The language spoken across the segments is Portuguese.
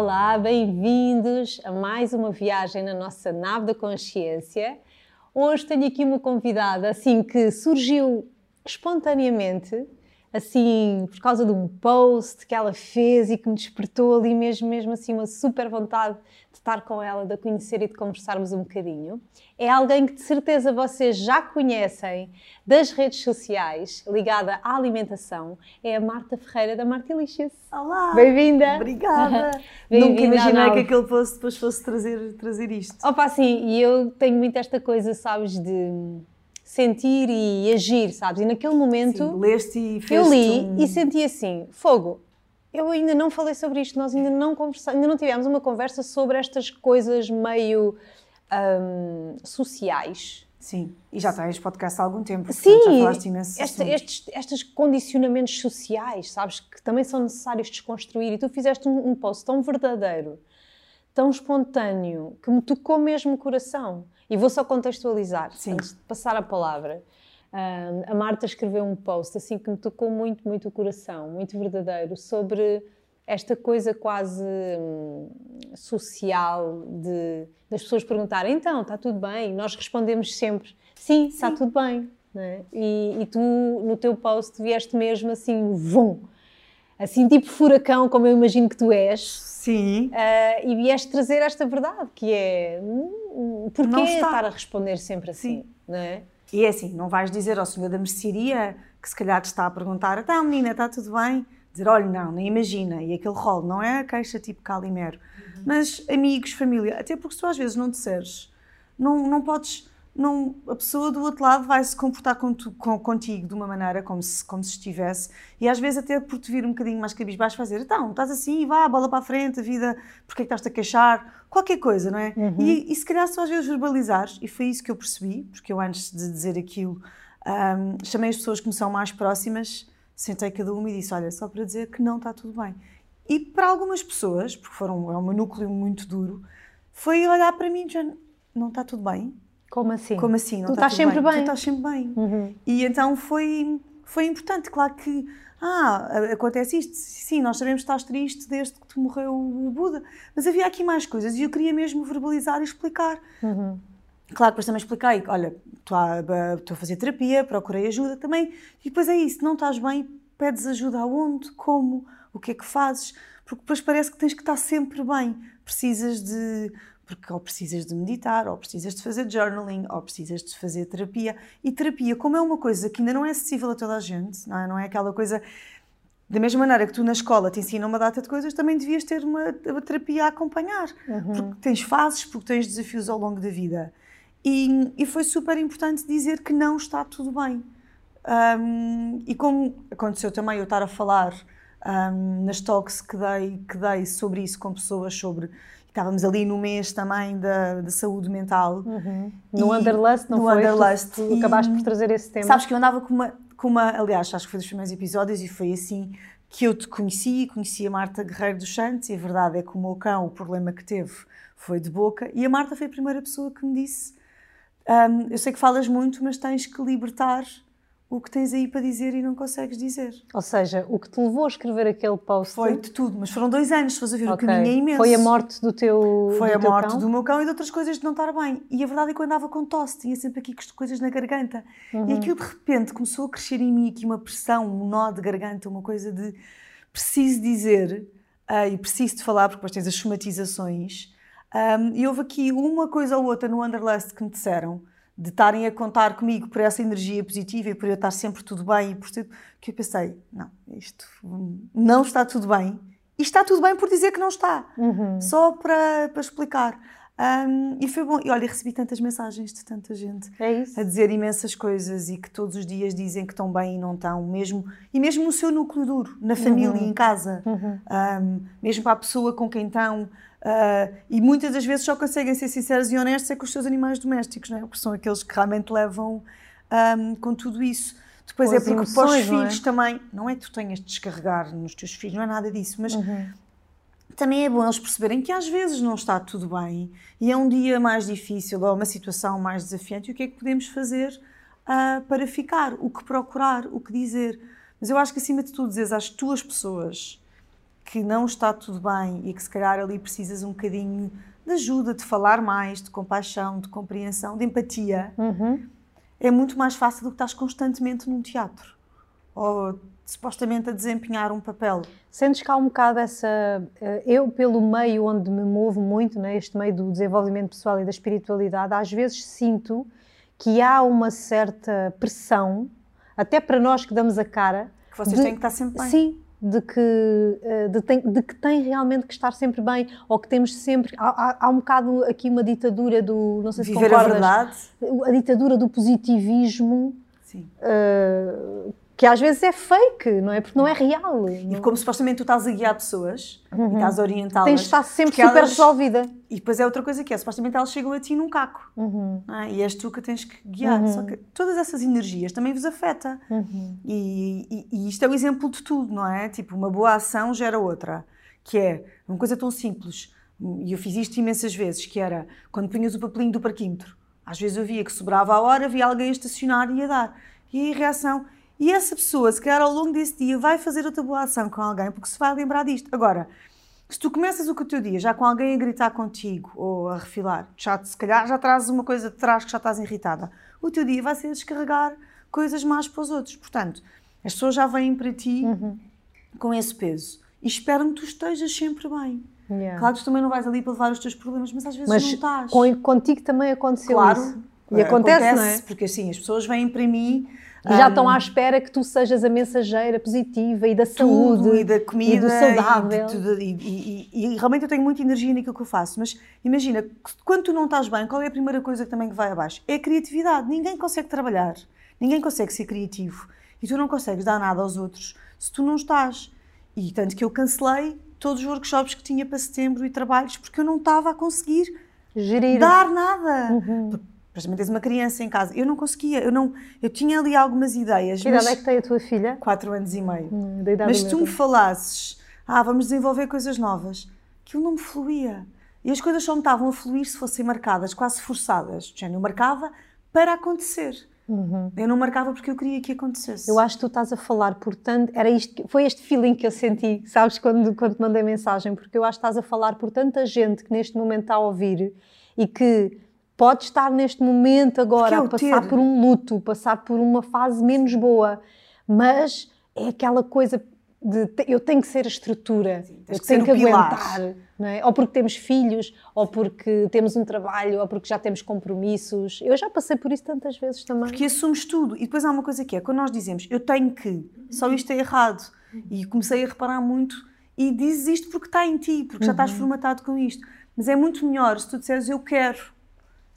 Olá, bem-vindos a mais uma viagem na nossa nave da consciência. Hoje tenho aqui uma convidada assim que surgiu espontaneamente assim, por causa de um post que ela fez e que me despertou ali mesmo, mesmo assim, uma super vontade de estar com ela, de a conhecer e de conversarmos um bocadinho. É alguém que de certeza vocês já conhecem das redes sociais, ligada à alimentação. É a Marta Ferreira da Martilicious. Olá! Bem-vinda! Obrigada! Bem Nunca imaginei que aquele post depois fosse trazer, trazer isto. Opa, sim, e eu tenho muito esta coisa, sabes, de sentir e agir, sabes? E naquele momento. Sim, leste e fez Eu li um... e senti assim: fogo, eu ainda não falei sobre isto, nós ainda não conversamos, ainda não tivemos uma conversa sobre estas coisas meio um, sociais. Sim, e já tens podcast há algum tempo. Sim, já falaste imenso este, estes, estes condicionamentos sociais, sabes, que também são necessários desconstruir. E tu fizeste um, um post tão verdadeiro, tão espontâneo, que me tocou mesmo o coração. E vou só contextualizar, Sim. antes de passar a palavra. Uh, a Marta escreveu um post assim que me tocou muito, muito o coração, muito verdadeiro, sobre esta coisa quase hum, social de das pessoas perguntarem então está tudo bem nós respondemos sempre sim, sim. está tudo bem é? e, e, tu no teu post vieste mesmo assim vum assim tipo furacão como eu imagino que tu és sim uh, e vieste trazer esta verdade que é hum, porquê estar a responder sempre assim sim. não é e é assim, não vais dizer ao senhor da mercearia que se calhar te está a perguntar, então menina, está tudo bem? Dizer, olha, não, nem imagina. E aquele rol não é a queixa tipo Calimero. Uhum. Mas amigos, família, até porque se tu às vezes não disseres, não, não podes não, a pessoa do outro lado vai se comportar com tu, com, contigo de uma maneira como se, como se estivesse, e às vezes até por te vir um bocadinho mais cabisbaixo, vai dizer: então, estás assim, vá, bola para a frente, a vida, porque é que estás a queixar? Qualquer coisa, não é? Uhum. E, e se calhar só às vezes verbalizares, e foi isso que eu percebi, porque eu antes de dizer aquilo, um, chamei as pessoas que me são mais próximas, sentei cada uma e disse: olha, só para dizer que não está tudo bem. E para algumas pessoas, porque foram, é um núcleo muito duro, foi olhar para mim e dizer: não está tudo bem como assim? Como assim? Não tu estás sempre bem. bem. Tu estás sempre bem. Uhum. E então foi, foi importante. Claro que, ah, acontece isto. Sim, nós sabemos que estás triste desde que te morreu o Buda. Mas havia aqui mais coisas e eu queria mesmo verbalizar e explicar. Uhum. Claro, depois também expliquei, olha, estou a, estou a fazer terapia, procurei ajuda também. E depois é isso, não estás bem, pedes ajuda aonde, como, o que é que fazes, porque depois parece que tens que estar sempre bem. Precisas de porque ou precisas de meditar, ou precisas de fazer journaling, ou precisas de fazer terapia. E terapia, como é uma coisa que ainda não é acessível a toda a gente, não é, não é aquela coisa. Da mesma maneira que tu na escola te ensinam uma data de coisas, também devias ter uma, uma terapia a acompanhar. Uhum. Porque tens fases, porque tens desafios ao longo da vida. E, e foi super importante dizer que não está tudo bem. Um, e como aconteceu também eu estar a falar um, nas talks que dei, que dei sobre isso com pessoas, sobre estávamos ali no mês também da, da saúde mental. Uhum. No Underlust, não no foi? Underlust. Tu, tu acabaste por trazer esse tema. Sabes que eu andava com uma, com uma, aliás, acho que foi dos primeiros episódios e foi assim que eu te conheci, conheci a Marta Guerreiro dos Santos e a verdade é que o meu cão, o problema que teve foi de boca e a Marta foi a primeira pessoa que me disse um, eu sei que falas muito, mas tens que libertar o que tens aí para dizer e não consegues dizer. Ou seja, o que te levou a escrever aquele post... Foi de tudo, mas foram dois anos, fores a ver, okay. o caminho é imenso. Foi a morte do teu Foi do a teu morte cão? do meu cão e de outras coisas de não estar bem. E a verdade é que eu andava com tosse, tinha sempre aqui coisas na garganta. Uhum. E aquilo de repente começou a crescer em mim aqui uma pressão, um nó de garganta, uma coisa de preciso dizer uh, e preciso de falar, porque depois tens as somatizações. Um, e houve aqui uma coisa ou outra no Underlust que me disseram de estarem a contar comigo por essa energia positiva e por eu estar sempre tudo bem e por tudo, que eu pensei, não, isto não está tudo bem. E está tudo bem por dizer que não está. Uhum. Só para, para explicar. Um, e foi bom. E olha, recebi tantas mensagens de tanta gente é a dizer imensas coisas e que todos os dias dizem que estão bem e não estão, mesmo, e mesmo no seu núcleo duro, na família, uhum. em casa, uhum. um, mesmo para a pessoa com quem estão. Uh, e muitas das vezes só conseguem ser sinceros e honestos é com os seus animais domésticos, não é? porque são aqueles que realmente levam um, com tudo isso. Depois é porque para os é? filhos também, não é que tu tenhas de descarregar nos teus filhos, não é nada disso, mas uhum. também é bom eles perceberem que às vezes não está tudo bem e é um dia mais difícil ou uma situação mais desafiante e o que é que podemos fazer uh, para ficar, o que procurar, o que dizer. Mas eu acho que acima de tudo, dizer às tuas pessoas que não está tudo bem e que se calhar ali precisas um bocadinho de ajuda, de falar mais, de compaixão, de compreensão, de empatia, Uhum. é muito mais fácil do que estás constantemente num teatro ou supostamente a desempenhar um papel. Sentes há um bocado essa. eh, Eu, pelo meio onde me movo muito, né, este meio do desenvolvimento pessoal e da espiritualidade, às vezes sinto que há uma certa pressão, até para nós que damos a cara. Que vocês de- têm que estar sempre bem. Sim, de que, eh, de, tem, de que tem realmente que estar sempre bem, ou que temos sempre. Há, há- um bocado aqui uma ditadura do. Não sei se Viver a concordas. verdade. A ditadura do positivismo. Sim. eh, que às vezes é fake, não é? Porque não é real. E Não- como supostamente tu estás a guiar pessoas e estás a orientá-las. Tens de estar sempre super elas- resolvida. E depois é outra coisa que é, supostamente elas chegam a ti num caco. Uhum. não é? E és tu que tens que guiar. Só que todas essas energias também vos afeta. Uhum. E, e- e isto é o exemplo de tudo, não é? Tipo, uma boa ação gera outra. Que é uma coisa tão simples. E eu fiz isto imensas vezes, que era quando punhas o papelinho do parquímetro. Às vezes eu via que sobrava a hora, via alguém a estacionar e ia dar. E a reação... E essa pessoa, se calhar ao longo desse dia, vai fazer outra boa ação com alguém, porque se vai lembrar disto. Agora, se tu começas o teu dia já com alguém a gritar contigo ou a refilar, já, se calhar já trazes uma coisa de trás que já estás irritada, o teu dia vai ser descarregar coisas más para os outros. Portanto, as pessoas já vêm para ti com esse peso e esperam que tu estejas sempre bem. Yeah. Claro que tu também não vais ali para levar os teus problemas, mas às vezes Mas não estás. com- contigo também aconteceu claro. isso. E acontece, não é? Porque assim, as pessoas vêm para mim já estão à espera que tu sejas a mensageira positiva e da tudo, saúde e da comida e do saudável. e, tudo, e- e- e- realmente eu tenho muita energia naquilo que eu faço mas imagina, quando tu não estás bem qual é a primeira coisa que também vai abaixo? É a criatividade, ninguém consegue trabalhar ninguém consegue ser criativo e tu não consegues dar nada aos outros se tu não estás e tanto que eu cancelei todos os workshops que tinha para setembro e trabalhos porque eu não estava a conseguir Gerir. dar nada Uhum. Exemplo, tens uma criança em casa eu não conseguia, eu, não, eu tinha ali algumas ideias Que idade é que tem a tua filha? quatro anos e meio Hum, da idade mas se tu me falasses, ah, vamos desenvolver coisas novas, aquilo não me fluía. E as coisas só me estavam a fluir se fossem marcadas, quase forçadas. Eu marcava para acontecer. Eu não marcava porque eu queria que acontecesse. Uhum. Eu acho que tu estás a falar, portanto, era isto, que- foi este feeling que eu senti, sabes, quando, quando te mandei mensagem, porque eu acho que estás a falar por tanta gente que neste momento está a ouvir e que pode estar neste momento agora é a passar ter. por um luto, passar por uma fase menos boa, mas é aquela coisa de eu tenho que ser a estrutura, tens eu que tenho que pilar. aguentar, é? ou porque temos filhos, ou porque temos um trabalho, ou porque já temos compromissos. Eu já passei por isso tantas vezes também. Porque assumes tudo. E depois há uma coisa que é, quando nós dizemos eu tenho que, só isto é errado. E comecei a reparar muito e dizes isto porque está em ti, porque já estás formatado com isto. Mas é muito melhor se tu disseres eu quero.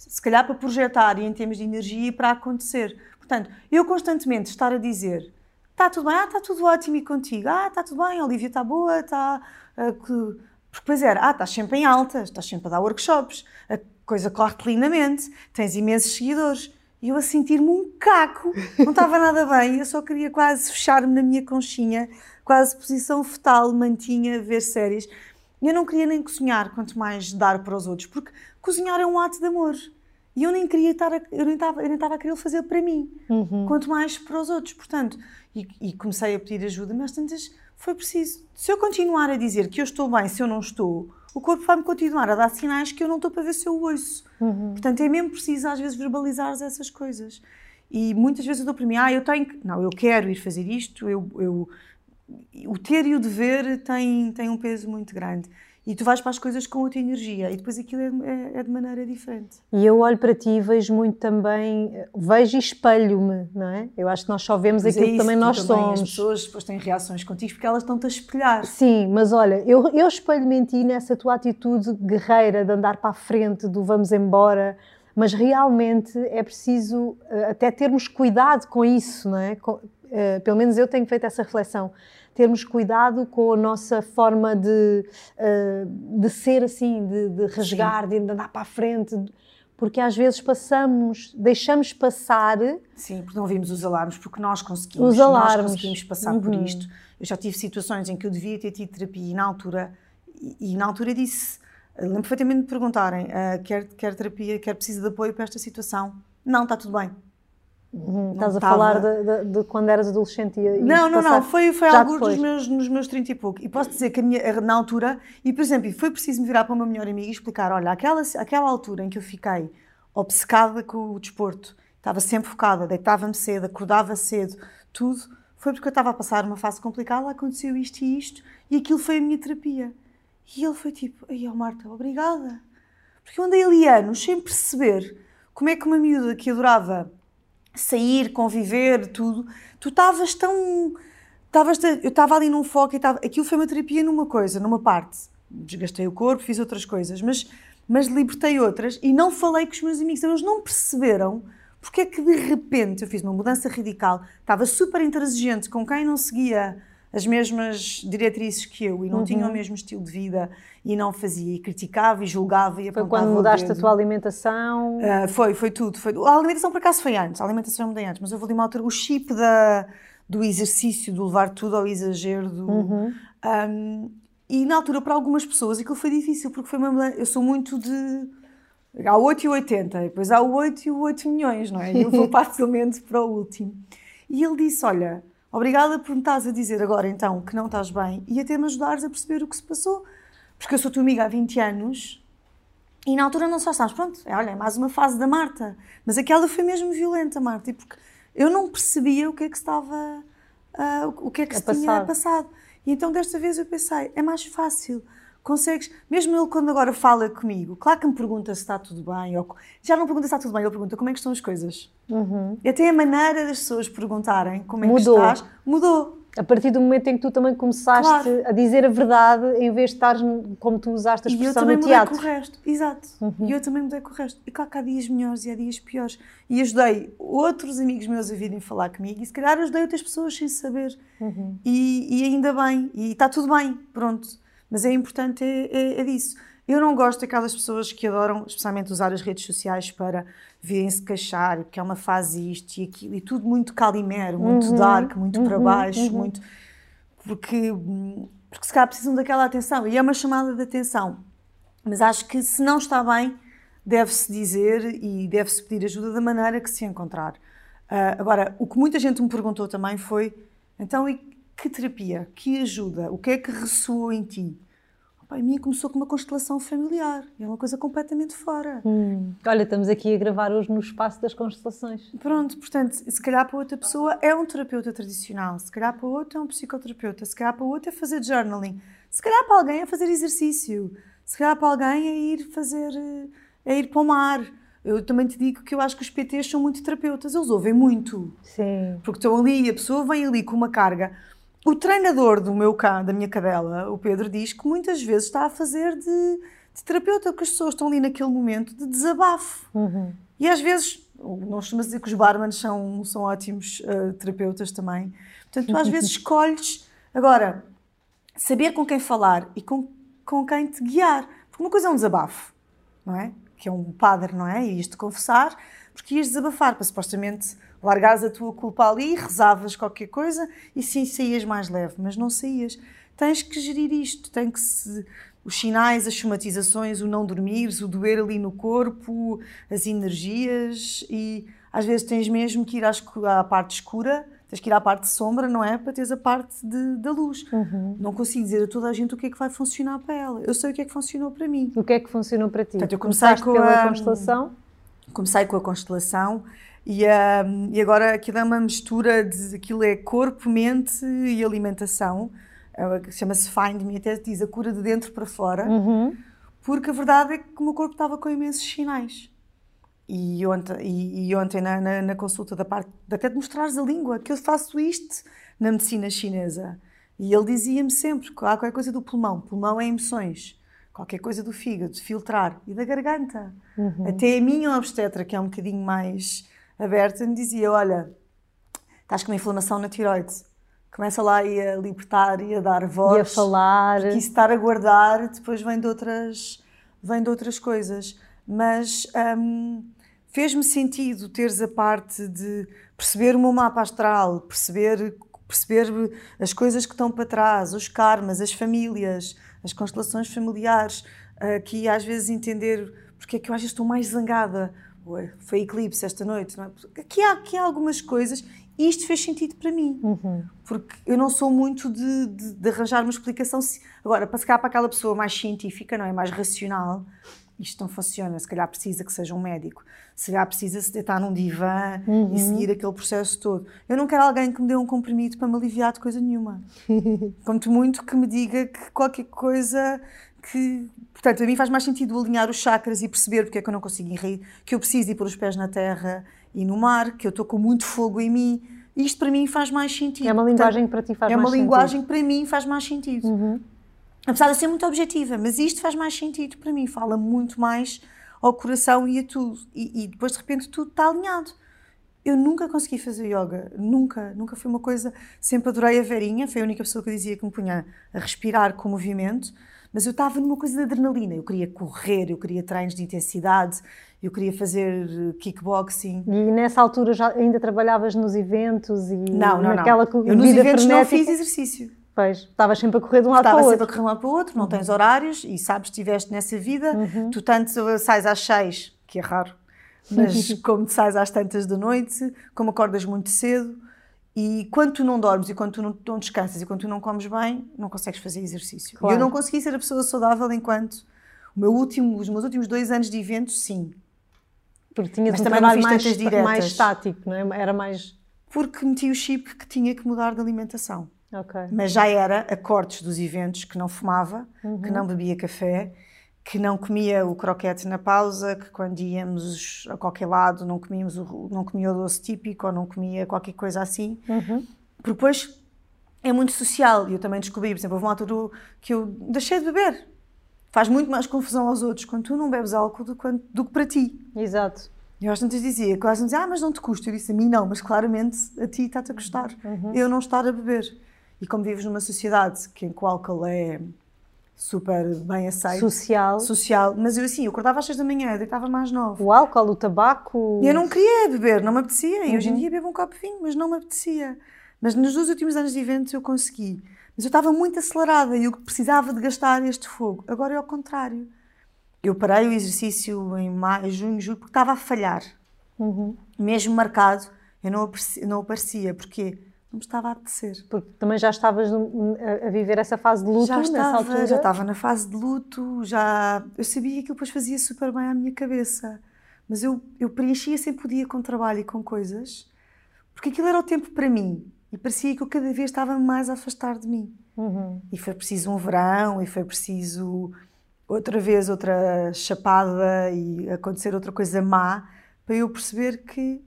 Se calhar para projetar e em termos de energia para acontecer. Portanto, eu constantemente estar a dizer está tudo bem, ah, está tudo ótimo e contigo, ah, está tudo bem, a Olivia está boa, está... ah, que- Porque depois era, ah, estás sempre em alta, estás sempre a dar workshops, a coisa corre-te lindamente, tens imensos seguidores. E eu a sentir-me um caco, não estava nada bem, eu só queria quase fechar-me na minha conchinha, quase posição fetal, mantinha, ver séries. Eu não queria nem cozinhar, quanto mais dar para os outros, porque cozinhar é um ato de amor. E eu nem queria estar, a, eu nem estava, eu nem estava a querer fazer para mim, quanto mais para os outros. Portanto, e, e comecei a pedir ajuda, mas tantas foi preciso. Se eu continuar a dizer que eu estou bem, se eu não estou, o corpo vai-me continuar a dar sinais que eu não estou para ver se eu ouço. Portanto, é mesmo preciso às vezes verbalizar essas coisas. E muitas vezes eu dou para mim, ah, eu tenho que, não, eu quero ir fazer isto, eu, eu o ter e o dever tem, tem um peso muito grande. E tu vais para as coisas com outra energia e depois aquilo é, é- é de maneira diferente. E eu olho para ti e vejo muito também, vejo e espelho-me, não é? Eu acho que nós só vemos Mas é aquilo que isso, também nós também, somos. As pessoas depois têm reações contigo porque elas estão-te a espelhar. Sim, mas olha, eu, eu espelho-me em ti nessa tua atitude guerreira de andar para a frente, do vamos embora, mas realmente é preciso eh, até termos cuidado com isso, não é? Com- eh, pelo menos eu tenho feito essa reflexão. Termos cuidado com a nossa forma de, eh, de ser assim, de, de rasgar, de andar para a frente, porque às vezes passamos, deixamos passar Sim, porque não vimos os alarmes, porque nós conseguimos. Os alarmes. Nós conseguimos passar por Uhum. isto. Eu já tive situações em que eu devia ter tido terapia e na altura, e, e na altura disse, lembro perfeitamente de perguntarem, ah, quer, quer terapia, quer precisa de apoio para esta situação? Não, está tudo bem. Uhum, estás a falar de, de, de, quando eras adolescente e, Não, não, não, foi, foi algo dos meus, nos meus 30 e pouco. E posso dizer que minha, na altura, e por exemplo, foi preciso me virar para uma melhor amiga e explicar: olha, aquela, aquela altura em que eu fiquei obcecada com o desporto, estava sempre focada, deitava-me cedo, acordava cedo, tudo, foi porque eu estava a passar uma fase complicada, aconteceu isto e isto, e aquilo foi a minha terapia. E ele foi tipo: ai, oh Marta, obrigada. Porque eu andei ali anos sem perceber como é que uma miúda que adorava sair, conviver, tudo, tu estavas tão. Tavas, eu estava ali num foco e estava. Aquilo foi uma terapia numa coisa, numa parte. Desgastei o corpo, fiz outras coisas, mas, mas libertei outras e não falei com os meus amigos. Eles não perceberam porque é que de repente eu fiz uma mudança radical, estava super intransigente com quem não seguia as mesmas diretrizes que eu e não uhum. tinha o mesmo estilo de vida e não fazia e criticava e julgava e apontava Foi quando mudaste a tua alimentação? Uh, foi, foi tudo. Foi, a alimentação por acaso foi antes, a alimentação eu mudei antes, mas eu vou ali uma altura, o chip da, do exercício, do levar tudo ao exagero, do, uhum. um, e na altura para algumas pessoas aquilo foi difícil porque foi uma eu sou muito de há 8 e 80, depois há o 8 e o 8 milhões, não é? Eu vou facilmente para o último. E ele disse, olha Obrigada por me estás a dizer agora então que não estás bem e até me ajudares a perceber o que se passou. Porque eu sou tua amiga há 20 anos e na altura não só sabes, pronto, é, olha, é mais uma fase da Marta. Mas aquela foi mesmo violenta, Marta, porque eu não percebia o que é que estava, uh, o que é que é se passado. tinha passado. E então desta vez eu pensei, é mais fácil consegues, mesmo ele quando agora fala comigo, claro que me pergunta se está tudo bem, ou, já não pergunta se está tudo bem, ele pergunta como é que estão as coisas. Uhum. E até a maneira das pessoas perguntarem como é mudou. que estás, mudou. A partir do momento em que tu também começaste claro. a dizer a verdade, em vez de estar como tu usaste a expressão no teatro. E eu também mudei com o resto, exato. Uhum. E eu também mudei com o resto. E claro que há dias melhores e há dias piores. E ajudei outros amigos meus a virem falar comigo e se calhar ajudei outras pessoas sem saber. Uhum. E, e ainda bem, e está tudo bem, pronto. Mas é importante é, é, é disso. Eu não gosto daquelas pessoas que adoram, especialmente, usar as redes sociais para virem-se queixar, porque é uma fase isto e aquilo, e tudo muito calimero, muito uhum, dark, muito uhum, para baixo, uhum. muito. Porque, porque se calhar precisam daquela atenção. E é uma chamada de atenção. Mas acho que se não está bem, deve-se dizer e deve-se pedir ajuda da maneira que se encontrar. Uh, agora, o que muita gente me perguntou também foi: então, e que terapia? Que ajuda? O que é que ressoou em ti? Opa, a minha começou com uma constelação familiar. É uma coisa completamente fora. Hum. Olha, estamos aqui a gravar hoje no espaço das constelações. Pronto, portanto, se calhar para outra pessoa é um terapeuta tradicional, se calhar para outra é um psicoterapeuta, se calhar para outra é fazer journaling, se calhar para alguém é fazer exercício, se calhar para alguém é ir fazer, é ir para o mar. Eu também te digo que eu acho que os PTs são muito terapeutas, eles ouvem muito. Sim. Porque estão ali, a pessoa vem ali com uma carga o treinador do meu cão, da minha cadela, o Pedro, diz que muitas vezes está a fazer de, de terapeuta, porque as pessoas estão ali naquele momento de desabafo. Uhum. E às vezes, nós costumamos dizer que os barmans são, são ótimos uh, terapeutas também. Portanto, tu às vezes escolhes. Agora, saber com quem falar e com, com quem te guiar. Porque uma coisa é um desabafo, não é? Que é um padre, não é? E isto confessar, porque ias desabafar para supostamente largares a tua culpa ali, rezavas qualquer coisa e sim saías mais leve, mas não saías. Tens que gerir isto, tem que se os sinais, as somatizações, o não dormires, o doer ali no corpo, as energias e às vezes tens mesmo que ir à, parte escura, tens que ir à parte de sombra, não é? Para teres a parte de, da luz. Uhum. Não consigo dizer a toda a gente o que é que vai funcionar para ela. Eu sei o que é que funcionou para mim. O que é que funcionou para ti? Portanto, eu comecei Começaste com pela a, constelação? Comecei com a constelação e, um, e agora aquilo é uma mistura de aquilo é corpo, mente e alimentação. É, chama-se Find Me, até diz a cura de dentro para fora, uhum. porque a verdade é que o meu corpo estava com imensos sinais. E ontem, e, e ontem na, na, na, consulta da parte, até de mostrares a língua, que eu faço isto na medicina chinesa. E ele dizia-me sempre que há qualquer coisa do pulmão. Pulmão é emoções. Qualquer coisa do fígado, filtrar. E da garganta. Uhum. Até a minha obstetra, que é um bocadinho mais aberta, me dizia: Olha, estás com uma inflamação na tiroide. Começa lá a libertar e a dar voz. E a falar. Porque isso estar a guardar depois vem de outras, vem de outras coisas. Mas hum, fez-me sentido teres a parte de perceber o meu mapa astral, perceber, perceber as coisas que estão para trás, os karmas, as famílias, as constelações familiares, aqui às vezes entender porque é que eu às vezes estou mais zangada foi eclipse esta noite. Não é? aqui, há, aqui há algumas coisas e isto fez sentido para mim. Uhum. Porque eu não sou muito de, de, de arranjar uma explicação. Agora, para se calhar para aquela pessoa mais científica, não é? Mais racional, isto não funciona. Se calhar precisa que seja um médico. Se calhar precisa se deitar num divã uhum. e seguir aquele processo todo. Eu não quero alguém que me dê um comprimido para me aliviar de coisa nenhuma. Conto muito que me diga que qualquer coisa que. Portanto, a mim faz mais sentido alinhar os chakras e perceber porque é que eu não consigo ir, que eu preciso ir pôr os pés na terra e no mar, que eu estou com muito fogo em mim. Isto para mim faz mais sentido. É uma linguagem Portanto, para ti faz é mais sentido. É uma linguagem que para mim faz mais sentido. Uhum. Apesar de ser muito objetiva, mas isto faz mais sentido para mim, fala muito mais ao coração e a tudo. E, e depois de repente tudo está alinhado. Eu nunca consegui fazer yoga, nunca, nunca foi uma coisa. Sempre adorei a Verinha, foi a única pessoa que dizia que me punha a respirar com movimento, mas eu estava numa coisa de adrenalina. Eu queria correr, eu queria treinos de intensidade, eu queria fazer eh, kickboxing. E nessa altura já ainda trabalhavas nos eventos e não, não, naquela não. Eu nos eventos frenética. não fiz exercício. Pois, estavas sempre a correr de um lado para o outro. Estava sempre a correr de um lado para o outro, não uhum. tens horários e sabes que estiveste nessa vida, uhum. tu tanto sais às seis, que é raro, mas como sais às tantas da noite, como acordas muito cedo e quando tu não dormes e quando tu não, não descansas e quando tu não comes bem, não consegues fazer exercício. Claro. Eu não consegui ser a pessoa saudável enquanto o meu último, os meus últimos dois anos de eventos, sim. Porque tinhas Mas um mais, mais estático, não é? Era mais... Porque meti o chip que tinha que mudar de alimentação. Okay. Mas já era a cortes dos eventos que não fumava, uhum. que não bebia café, que não comia o croquete na pausa, que quando íamos a qualquer lado não comíamos o, não comia o doce típico ou não comia qualquer coisa assim. Uhum. Porque depois é muito social e eu também descobri, por exemplo, houve uma altura que eu deixei de beber. Faz muito mais confusão aos outros quando tu não bebes álcool do, quando, do que para ti. Exato. Eu às tantas dizia, quase dizia, ah, mas não te custa. Eu disse a mim, não, mas claramente a ti está-te a custar. Uhum. Eu não estar a beber. E como vives numa sociedade que, em que o álcool é super bem aceito. Social. Social. Mas eu assim, eu acordava às seis da manhã, deitava mais nove. O álcool, o tabaco. Eu não queria beber, não me apetecia. E hoje em uhum. dia bebo um copo de vinho, mas não me apetecia. Mas nos dois últimos anos de eventos eu consegui. Mas eu estava muito acelerada e eu precisava de gastar este fogo. Agora é ao contrário. Eu parei o exercício em maio, junho, julho, porque estava a falhar. Uhum. Mesmo marcado, eu não aparecia. Não aparecia. Porquê? Não me estava a apetecer. Porque também já estavas a viver essa fase de luto já estava, nessa altura? Já estava na fase de luto, já... Eu sabia que aquilo depois fazia super bem à minha cabeça. Mas eu, eu preenchia sempre o dia com trabalho e com coisas, porque aquilo era o tempo para mim. E parecia que eu cada vez estava mais a afastar de mim. Uhum. E foi preciso um verão, e foi preciso outra vez outra chapada e acontecer outra coisa má para eu perceber que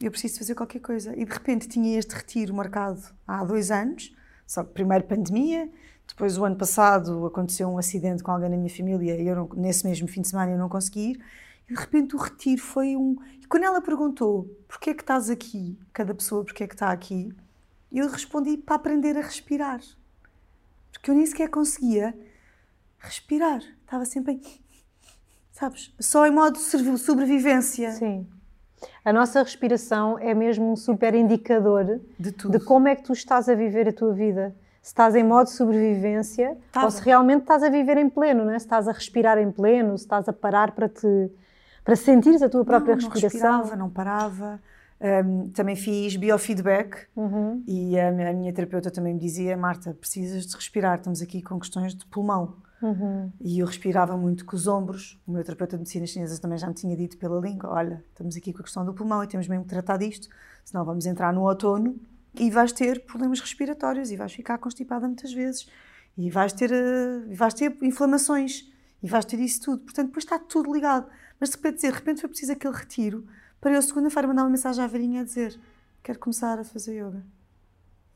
eu preciso fazer qualquer coisa. E de repente tinha este retiro marcado há dois anos, só que primeiro pandemia, depois o ano passado aconteceu um acidente com alguém na minha família e eu não, nesse mesmo fim de semana eu não consegui ir. E de repente o retiro foi um. E quando ela perguntou porquê é que estás aqui, cada pessoa porquê é que está aqui, eu respondi para aprender a respirar. Porque eu nem sequer conseguia respirar. Estava sempre em. Sabes? Só em modo sobrevivência. Sim. A nossa respiração é mesmo um super indicador de, de, como é que tu estás a viver a tua vida. Se estás em modo sobrevivência Tava. ou se realmente estás a viver em pleno, não é? se estás a respirar em pleno, se estás a parar para te para sentires a tua própria não, respiração. Não respirava, não parava. Um, também fiz biofeedback uhum. e a, a minha terapeuta também me dizia: Marta, precisas de respirar, estamos aqui com questões de pulmão. Uhum. E eu respirava muito com os ombros. O meu terapeuta de medicina chinesa também já me tinha dito pela língua: olha, estamos aqui com a questão do pulmão e temos mesmo que tratar disto, senão vamos entrar no outono e vais ter problemas respiratórios e vais ficar constipada muitas vezes e vais ter, uh, vais ter inflamações e vais ter isso tudo. Portanto, depois está tudo ligado. Mas de repente, de repente foi preciso aquele retiro para eu, segunda-feira, mandar uma mensagem à velhinha a dizer: quero começar a fazer yoga.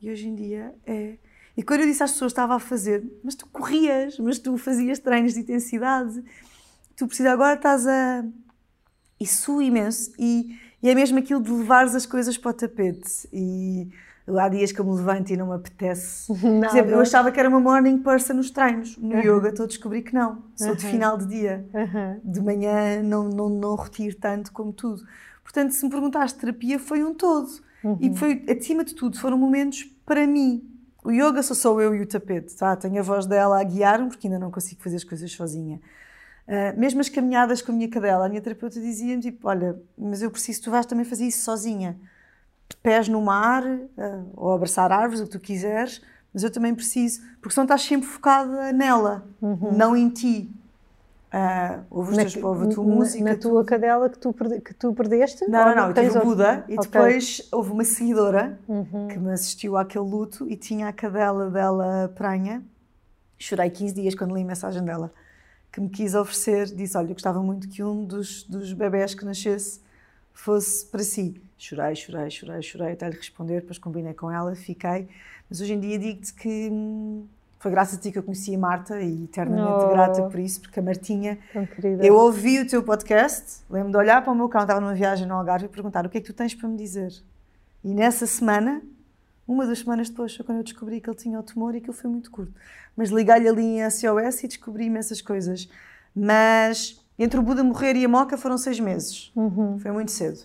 E hoje em dia é e quando eu disse às pessoas que estava a fazer, mas tu corrias, mas tu fazias treinos de intensidade, tu precisas agora estás a. Isso imenso. E, e é mesmo aquilo de levares as coisas para o tapete. E há dias que eu me levanto e não me apetece. Por exemplo, eu achava que era uma morning person nos treinos. No uh -huh. yoga estou a descobrir que não. Sou uh -huh. de final de dia. Uh -huh. De manhã não, não, não retiro tanto como tudo. Portanto, se me perguntaste, terapia foi um todo. E foi, acima de tudo, foram momentos para mim. O yoga sou só eu e o tapete, tá? Tenho a voz dela a guiar-me, porque ainda não consigo fazer as coisas sozinha. Uh, mesmo as caminhadas com a minha cadela, a minha terapeuta dizia-me tipo, olha, mas eu preciso, tu vais também fazer isso sozinha. Pés no mar, uh, ou abraçar árvores, o que tu quiseres, mas eu também preciso, porque senão estás sempre focada nela, uhum. não em ti. Uh, ouve, na, teus, ouve a tua na, música. Na tua tu... cadela que tu, que tu perdeste? Não, não, não. Eu tive o Buda e okay. depois houve uma seguidora uhum. que me assistiu àquele luto e tinha a cadela dela pranha. Chorei 15 dias quando li a mensagem dela que me quis oferecer. Disse: Olha, eu gostava muito que um dos, dos bebés que nascesse fosse para si. Chorei, chorei, chorei, chorei até lhe responder. Depois combinei com ela, fiquei. Mas hoje em dia digo-te que hum, foi graças a ti que eu conheci a Marta e eternamente oh, grata por isso, porque a Martinha. Eu ouvi o teu podcast, lembro de olhar para o meu cão, estava numa viagem no Algarve e perguntar o que é que tu tens para me dizer. E nessa semana, uma das semanas depois, foi quando eu descobri que ele tinha o tumor e que ele foi muito curto. Mas liguei-lhe ali em SOS e descobri imensas coisas. Mas entre o Buda morrer e a Moca foram seis meses. Uhum. Foi muito cedo.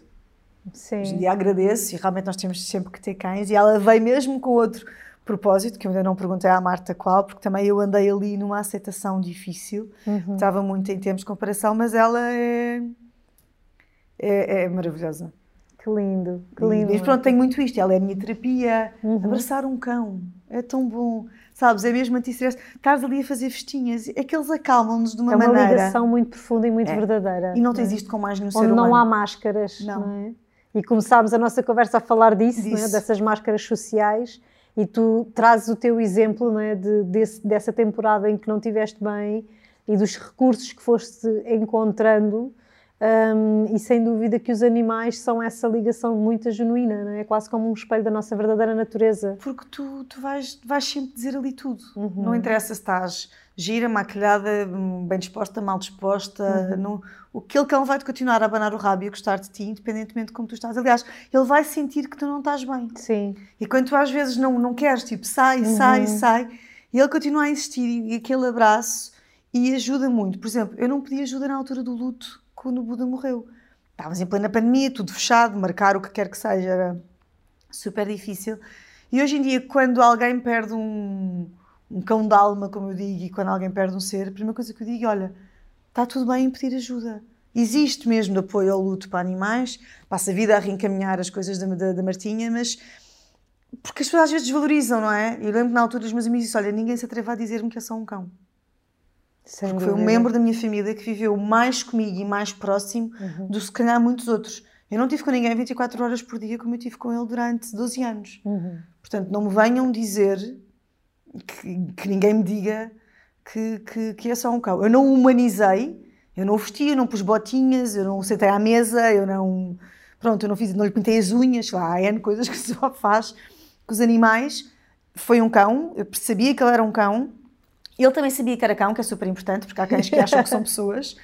Sim. Hoje em dia agradeço e realmente nós temos sempre que ter cães. E ela veio mesmo com outro propósito, que eu ainda não perguntei à Marta qual, porque também eu andei ali numa aceitação difícil, uhum. estava muito em termos de comparação, mas ela é, é, é maravilhosa. Que lindo, que lindo. E, pronto, tenho muito isto, ela é a minha terapia, uhum. abraçar um cão, é tão bom, sabes, é mesmo anti-stress, estás ali a fazer festinhas, é que eles acalmam-nos de uma maneira... É uma maneira... ligação muito profunda e muito é. verdadeira. E não tens é? isto com mais nenhum Onde ser humano. não há máscaras, não, não é? E começámos a nossa conversa a falar disso, é? disso. dessas máscaras sociais, e tu trazes o teu exemplo não é, de, desse, dessa temporada em que não tiveste bem e dos recursos que foste encontrando. Um, e sem dúvida que os animais são essa ligação muito genuína, não é? é quase como um espelho da nossa verdadeira natureza. Porque tu, tu vais, vais sempre dizer ali tudo. Uhum. Não interessa se estás gira, maquilhada, bem disposta, mal disposta. Uhum. Não, o que ele cão vai-te continuar a abanar o rabo e a gostar de ti, independentemente de como tu estás. Aliás, ele vai sentir que tu não estás bem. Sim. E quando tu às vezes não, não queres, tipo, sai, uhum. sai, sai, e ele continua a insistir e aquele abraço e ajuda muito. Por exemplo, eu não pedi ajuda na altura do luto quando o Buda morreu. Estávamos em plena pandemia, tudo fechado, marcar o que quer que seja era super difícil. E hoje em dia, quando alguém perde um um cão de alma, como eu digo, e quando alguém perde um ser, a primeira coisa que eu digo é: olha, está tudo bem em pedir ajuda. Existe mesmo apoio ao luto para animais, passa a vida a reencaminhar as coisas da, da, da Martinha, mas porque as pessoas às vezes desvalorizam, não é? Eu lembro na altura dos meus amigos disse: olha, ninguém se atreve a dizer-me que é só um cão. Sem porque dúvida. foi um membro da minha família que viveu mais comigo e mais próximo uhum. do que se calhar muitos outros. Eu não tive com ninguém 24 horas por dia como eu tive com ele durante 12 anos. Uhum. Portanto, não me venham dizer que, que ninguém me diga que, que, que é só um cão. Eu não o humanizei, eu não o vesti, eu não pus botinhas, eu não o sentei à mesa, eu não. Pronto, eu não fiz, não lhe pintei as unhas, lá, há N coisas que só faz com os animais. Foi um cão, eu sabia que ele era um cão, ele também sabia que era cão, que é super importante, porque há cães que acham que são pessoas,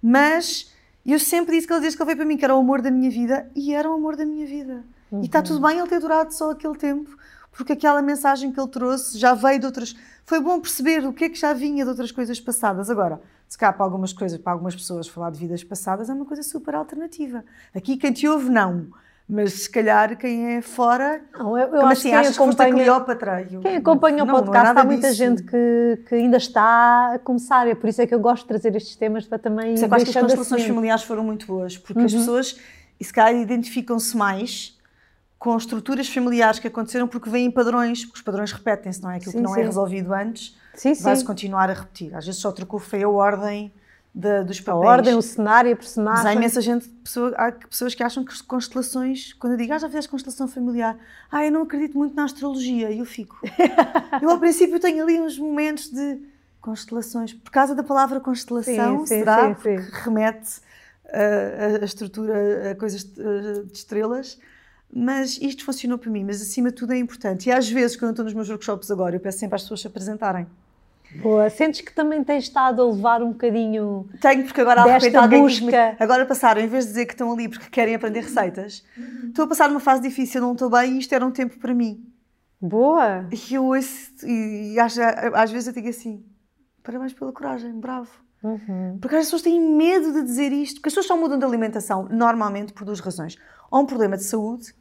mas eu sempre disse que ele disse que ele veio para mim, que era o amor da minha vida, e era o amor da minha vida. Uhum. E está tudo bem ele ter durado só aquele tempo, porque aquela mensagem que ele trouxe já veio de outras. Foi bom perceber o que é que já vinha de outras coisas passadas. Agora, se cá para algumas coisas, para algumas pessoas, falar de vidas passadas é uma coisa super alternativa. Aqui quem te ouve, não. Mas se calhar quem é fora. Não, eu, eu acho assim, que quem acompanha, Cleópatra. Eu, quem acompanha não, o podcast, há muita disso. gente que, que ainda está a começar. É por isso é que eu gosto de trazer estes temas para também. Sei que as constelações assim. familiares foram muito boas, porque uhum. as pessoas, se calhar, identificam-se mais com estruturas familiares que aconteceram porque vêm padrões, porque os padrões repetem-se, não é? Aquilo sim, que não é sim. é resolvido antes vai-se continuar a repetir. Às vezes só trocou feio a ordem de, dos papéis. A ordem, o cenário, a personagem. Mas há imensa gente, pessoa, há pessoas que acham que constelações, quando eu digo, ah, já fizeste constelação familiar, ah, eu não acredito muito na astrologia, e eu fico. eu ao princípio tenho ali uns momentos de constelações, por causa da palavra constelação, sim, será? Porque remete a, a, estrutura, a coisas de, de estrelas mas isto funcionou para mim, mas acima de tudo é importante. E às vezes, quando eu estou nos meus workshops agora, eu peço sempre às pessoas se apresentarem. Boa. Sentes que também tens estado a levar um bocadinho. Tenho, porque agora há repente alguém busca. Agora passaram, em vez de dizer que estão ali porque querem aprender receitas, estou a passar uma fase difícil, não estou bem e isto era um tempo para mim. Boa! E eu ouço, e, e às, às vezes eu digo assim: parabéns pela coragem, bravo. Uhum. Porque as pessoas têm medo de dizer isto, porque as pessoas só mudam de alimentação normalmente por duas razões. Ou um problema de saúde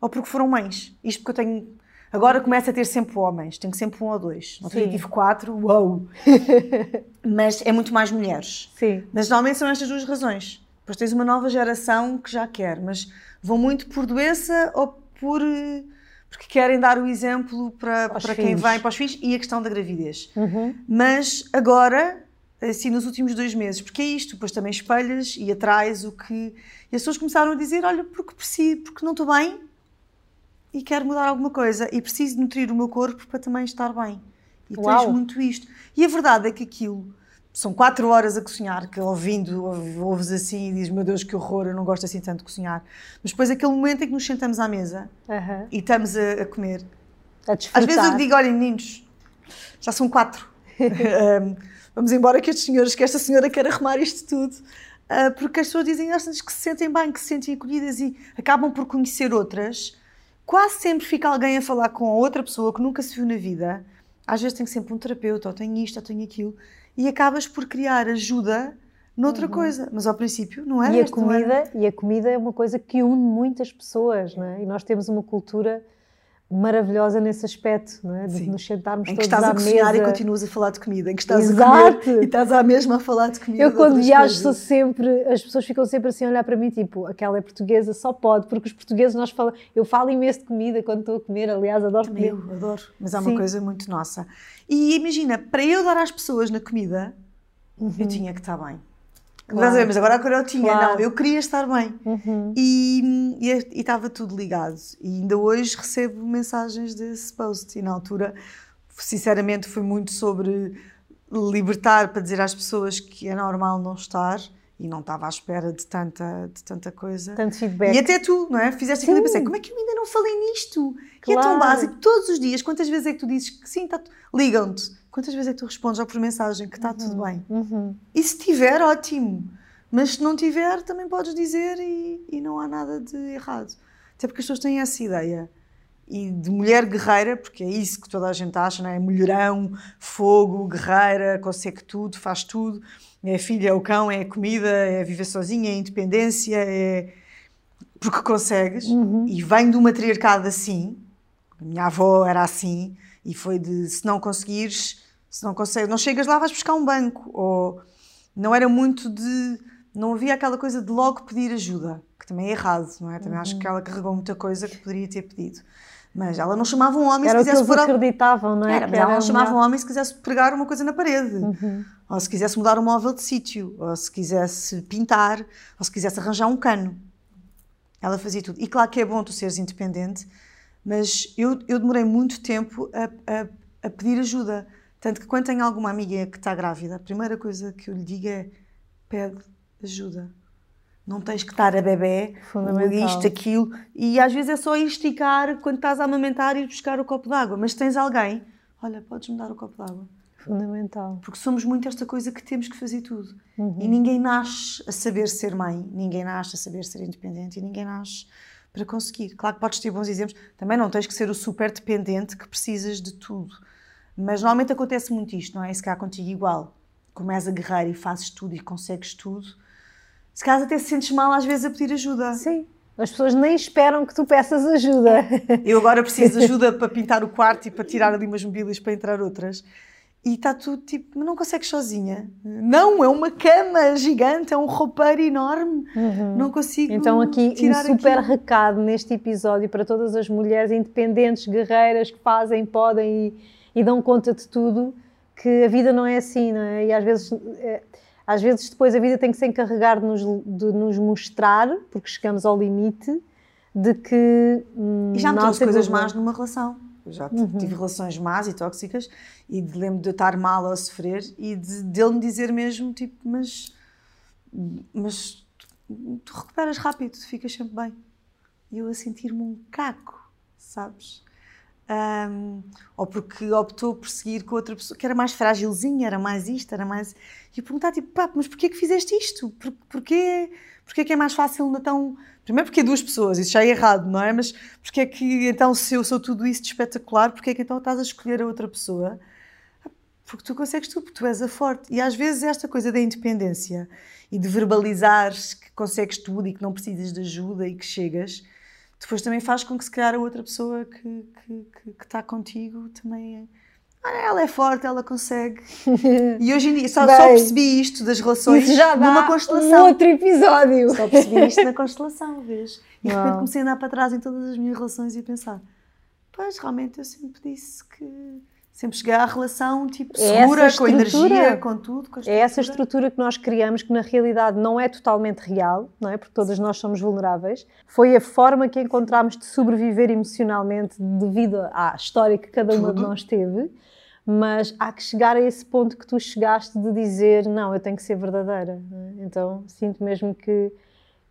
ou porque foram mães. Isto porque eu tenho Agora começa a ter sempre homens, tenho sempre um ou dois. Não tive quatro, uau! Mas é muito mais mulheres. Sim. Mas normalmente são estas duas razões. Depois tens uma nova geração que já quer, mas vão muito por doença ou por. porque querem dar o exemplo para, para quem vem, para os filhos, e a questão da gravidez. Uhum. Mas agora, assim, nos últimos dois meses, porque é isto, depois também espelhas e atrás o que. E as pessoas começaram a dizer: olha, porque preciso, porque não estou bem, e quero mudar alguma coisa e preciso nutrir o meu corpo para também estar bem. E Uau. tens muito isto. E a verdade é que aquilo são quatro horas a cozinhar, que ouvindo, ouves assim e dizes, meu Deus, que horror, eu não gosto assim tanto de cozinhar. Mas depois aquele momento em que nos sentamos à mesa uhum. e estamos a, a comer. A Às vezes eu digo, olhem meninos, já são quatro. um, vamos embora que estes senhores, que esta senhora quer arrumar isto tudo. Uh, porque as pessoas dizem às vezes que se sentem bem, que se sentem acolhidas e acabam por conhecer outras quase sempre fica alguém a falar com outra pessoa que nunca se viu na vida. Às vezes tem sempre um terapeuta, ou tem isto, ou tem aquilo, e acabas por criar ajuda noutra uhum. coisa. Mas ao princípio não era. E a, comida, e a comida é uma coisa que une muitas pessoas, não é? E nós temos uma cultura maravilhosa nesse aspecto, não é? De Sim. nos sentarmos em que estás a cozinhar mesa. e continuas a falar de comida, em que estás Exato. a comer e estás à mesma a falar de comida. Eu quando viajo sou sempre, as pessoas ficam sempre assim a olhar para mim, tipo, aquela é portuguesa, só pode, porque os portugueses nós falamos, eu falo imenso de comida quando estou a comer, aliás, adoro Também comer. Eu adoro, mas é uma Sim. coisa muito nossa. E imagina, para eu dar às pessoas na comida, uhum. eu tinha que estar bem. Claro. Mas agora a eu tinha, claro. não, eu queria estar bem. Uhum. E, e estava tudo ligado. E ainda hoje recebo mensagens desse post. E na altura, sinceramente, foi muito sobre libertar para dizer às pessoas que é normal não estar. E não estava à espera de tanta, de tanta coisa. Tanto feedback. E até tu, não é? Fizeste aquilo e pensei, como é que eu ainda não falei nisto? Claro. é tão básico. Todos os dias, quantas vezes é que tu dizes que sim, tá, ligam-te Quantas vezes é que tu respondes ou por mensagem que está uhum. tudo bem? Uhum. E se tiver, ótimo. Mas se não tiver, também podes dizer e, e não há nada de errado. Até porque as pessoas têm essa ideia. E de mulher guerreira, porque é isso que toda a gente acha, não é? Mulherão, fogo, guerreira, consegue tudo, faz tudo. É a filha, é o cão, é a comida, é viver sozinha, é a independência, é porque consegues. Uhum. E vem de uma matriarcado assim. A minha avó era assim. E foi de se não conseguires se não consegues, não chegas lá, vais buscar um banco. Ou não era muito de. Não havia aquela coisa de logo pedir ajuda, que também é errado, não é? Também uhum. acho que ela carregou muita coisa que poderia ter pedido. Mas ela não chamava um homem era se quisesse. Era o que eles acreditavam, não é? Era, ela não chamava um homem se quisesse pregar uma coisa na parede. Uhum. Ou se quisesse mudar um móvel de sítio. Ou se quisesse pintar. Ou se quisesse arranjar um cano. Ela fazia tudo. E claro que é bom tu seres independente, mas eu, eu demorei muito tempo a, a, a pedir ajuda tanto que quando tenho alguma amiga que está grávida, a primeira coisa que eu lhe digo é pede ajuda. Não tens que estar a bebê, isto, aquilo. E às vezes é só ir esticar quando estás a amamentar e ir buscar o copo d'água. Mas tens alguém, olha, podes-me dar o copo d'água. Fundamental. Porque somos muito esta coisa que temos que fazer tudo. Uhum. E ninguém nasce a saber ser mãe, ninguém nasce a saber ser independente e ninguém nasce para conseguir. Claro que podes ter bons exemplos, também não tens que ser o super dependente que precisas de tudo. Mas normalmente acontece muito isto, não é? Se calhar contigo igual. Começas a guerrear e fazes tudo e consegues tudo. Se calhar até se sentes mal às vezes a pedir ajuda. Sim. As pessoas nem esperam que tu peças ajuda. Eu agora preciso de ajuda para pintar o quarto e para tirar ali umas mobílias para entrar outras. E está tudo tipo, mas não consegues sozinha. Não, é uma cama gigante, é um roupeiro enorme. Uhum. Não consigo. Então, aqui tirar um super aquilo. recado neste episódio para todas as mulheres independentes, guerreiras que fazem, podem e e dão conta de tudo, que a vida não é assim, não é? E às vezes, é, às vezes depois a vida tem que se encarregar de nos, de nos mostrar, porque chegamos ao limite, de que. Hum, e já me trouxe coisas más numa relação. Já uhum. tive relações más e tóxicas e lembro de eu estar mal a sofrer e de, dele me dizer mesmo, tipo, mas. Mas tu recuperas rápido, tu ficas sempre bem. E eu a sentir-me um caco, sabes? Um, ou porque optou por seguir com outra pessoa que era mais frágilzinha, era mais isto, era mais. E perguntar, tipo, pá, mas porquê que fizeste isto? Por, porquê, porquê que é mais fácil então. Primeiro porque é duas pessoas, isso já é errado, não é? Mas porquê é que então, se eu sou tudo isso de espetacular, porquê é que então estás a escolher a outra pessoa? Porque tu consegues tudo, porque tu és a forte. E às vezes esta coisa da independência e de verbalizares que consegues tudo e que não precisas de ajuda e que chegas depois também faz com que se calhar a outra pessoa que, que, que, que está contigo também ah, ela é forte, ela consegue. E hoje em dia só, Bem, só percebi isto das relações já numa constelação. Um outro episódio. Só percebi isto na constelação, vês? E de repente comecei a andar para trás em todas as minhas relações e a pensar: pois realmente eu sempre disse que sempre cheguei à relação tipo é segura, com energia, com tudo. Com é essa estrutura que nós criamos que na realidade não é totalmente real, não é? Porque todas nós somos vulneráveis. Foi a forma que encontramos de sobreviver emocionalmente devido à história que cada uma de nós teve. Mas há que chegar a esse ponto que tu chegaste de dizer não, eu tenho que ser verdadeira. É? Então sinto mesmo que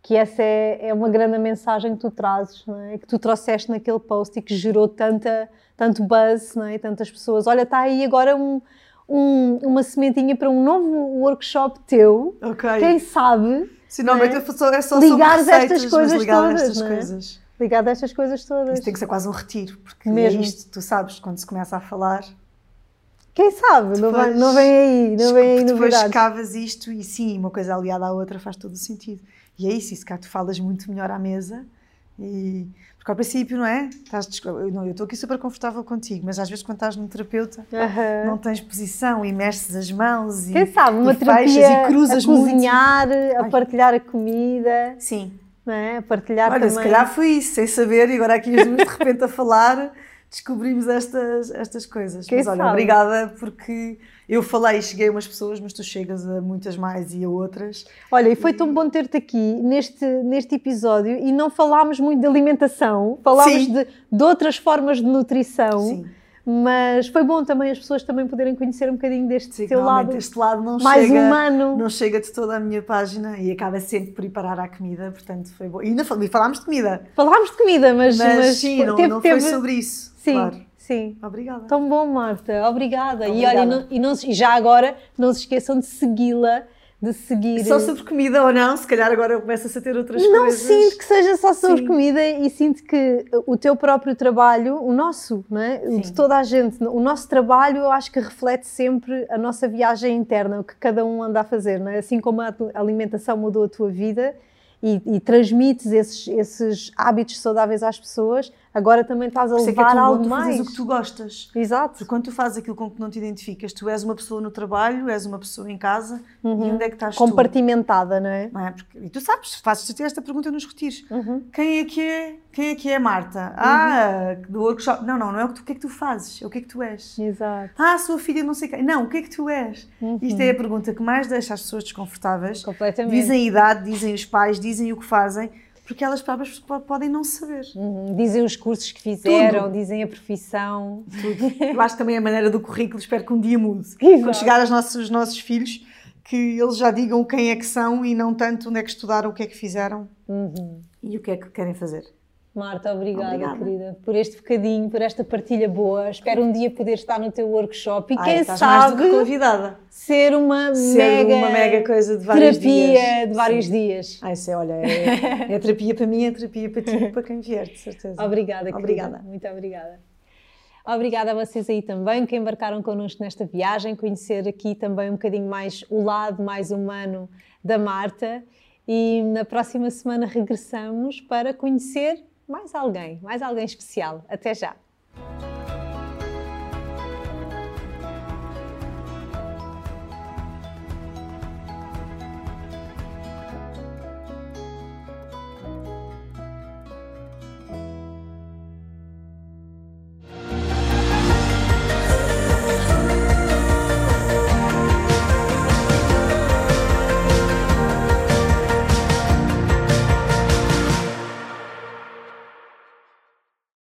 que essa é, é uma grande mensagem que tu trazes, é? que tu trouxeste naquele post e que gerou tanta tanto buzz, não é? tantas pessoas. Olha, está aí agora um, um, uma sementinha para um novo workshop teu. Ok. Quem sabe? Se normalmente é? só, é só ligar estas coisas todas. Estas é? coisas. Ligar destas coisas todas. Isso tem que ser quase um retiro, porque Mesmo. é isto, tu sabes, quando se começa a falar. Quem sabe? Depois, não, vai, não vem aí, não vem aí Depois cavas isto e sim, uma coisa aliada à outra faz todo o sentido. E é isso, isso cá tu falas muito melhor à mesa e porque ao princípio, não é? Estás, não, eu estou aqui super confortável contigo, mas às vezes quando estás num terapeuta uhum. não tens posição e mexes as mãos Quem e, sabe, uma e terapia e cruzas a cozinhar, muito. a partilhar a comida. Sim. Não é? A partilhar Olha, também. se calhar foi isso, sem saber, e agora aqui as duas de repente a falar descobrimos estas, estas coisas. Quem mas olha, sabe? obrigada porque eu falei e cheguei a umas pessoas, mas tu chegas a muitas mais e a outras. Olha, e foi tão bom ter-te aqui neste, neste episódio e não falámos muito de alimentação, falámos de, de outras formas de nutrição. Sim. Mas foi bom também as pessoas também poderem conhecer um bocadinho deste Sim, teu lado. este lado não mais chega, humano. Não chega de toda a minha página e acaba sempre por ir parar à comida, portanto foi bom. E ainda falámos de comida. Falámos de comida, mas, mas, mas sim, não, teve, não foi teve... sobre isso. Sim. Claro. Sim. Obrigada. Tão bom, Marta. Obrigada. Obrigada. E olha, não, e, não, e já agora, não se esqueçam de segui-la de seguir. Só sobre comida ou não, se calhar agora começa-se a ter outras não coisas. Não sinto que seja só sobre Sim. comida e sinto que o teu próprio trabalho, o nosso, não é? de toda a gente, o nosso trabalho eu acho que reflete sempre a nossa viagem interna, o que cada um anda a fazer, não é? Assim como a alimentação mudou a tua vida e, e transmites esses, esses hábitos saudáveis às pessoas, agora também estás a levar é que é algo mais. Fazes o que tu gostas. Exato. Porque quando tu fazes aquilo com que não te identificas, tu és uma pessoa no trabalho, és uma pessoa em casa, uhum. e onde é que estás Compartimentada, tu? não é? Não é? Porque, e tu sabes, fazes esta pergunta nos retiros. Uhum. Quem é que é? Quem é que é Marta? Uhum. Ah, do workshop. Não, não, não é o que, tu, o que é que tu fazes, é o que é que tu és. Exato. Ah, sua filha não sei quem. Não, o que é que tu és? Uhum. Isto é a pergunta que mais deixa as pessoas desconfortáveis. Completamente. Dizem a idade, dizem os pais, dizem o que fazem porque elas próprias podem não saber. Uhum. Dizem os cursos que fizeram, Tudo. dizem a profissão. Tudo. Eu acho também a maneira do currículo, espero que um dia mude. Exato. Quando chegar aos nossos, aos nossos filhos, que eles já digam quem é que são e não tanto onde é que estudaram, o que é que fizeram uhum. e o que é que querem fazer. Marta, obrigada, obrigada, querida, por este bocadinho, por esta partilha boa. Espero um dia poder estar no teu workshop e Ai, quem sabe convidada. ser uma ser mega, uma mega coisa de vários terapia dias. de vários Sim. dias. Ai, sei, olha, é, é, terapia para mim, é terapia para ti, para quem vier, de certeza. Obrigada, obrigada. Muito obrigada. Obrigada a vocês aí também que embarcaram connosco nesta viagem, conhecer aqui também um bocadinho mais o lado mais humano da Marta. E na próxima semana regressamos para conhecer mais alguém, mais alguém especial. Até já!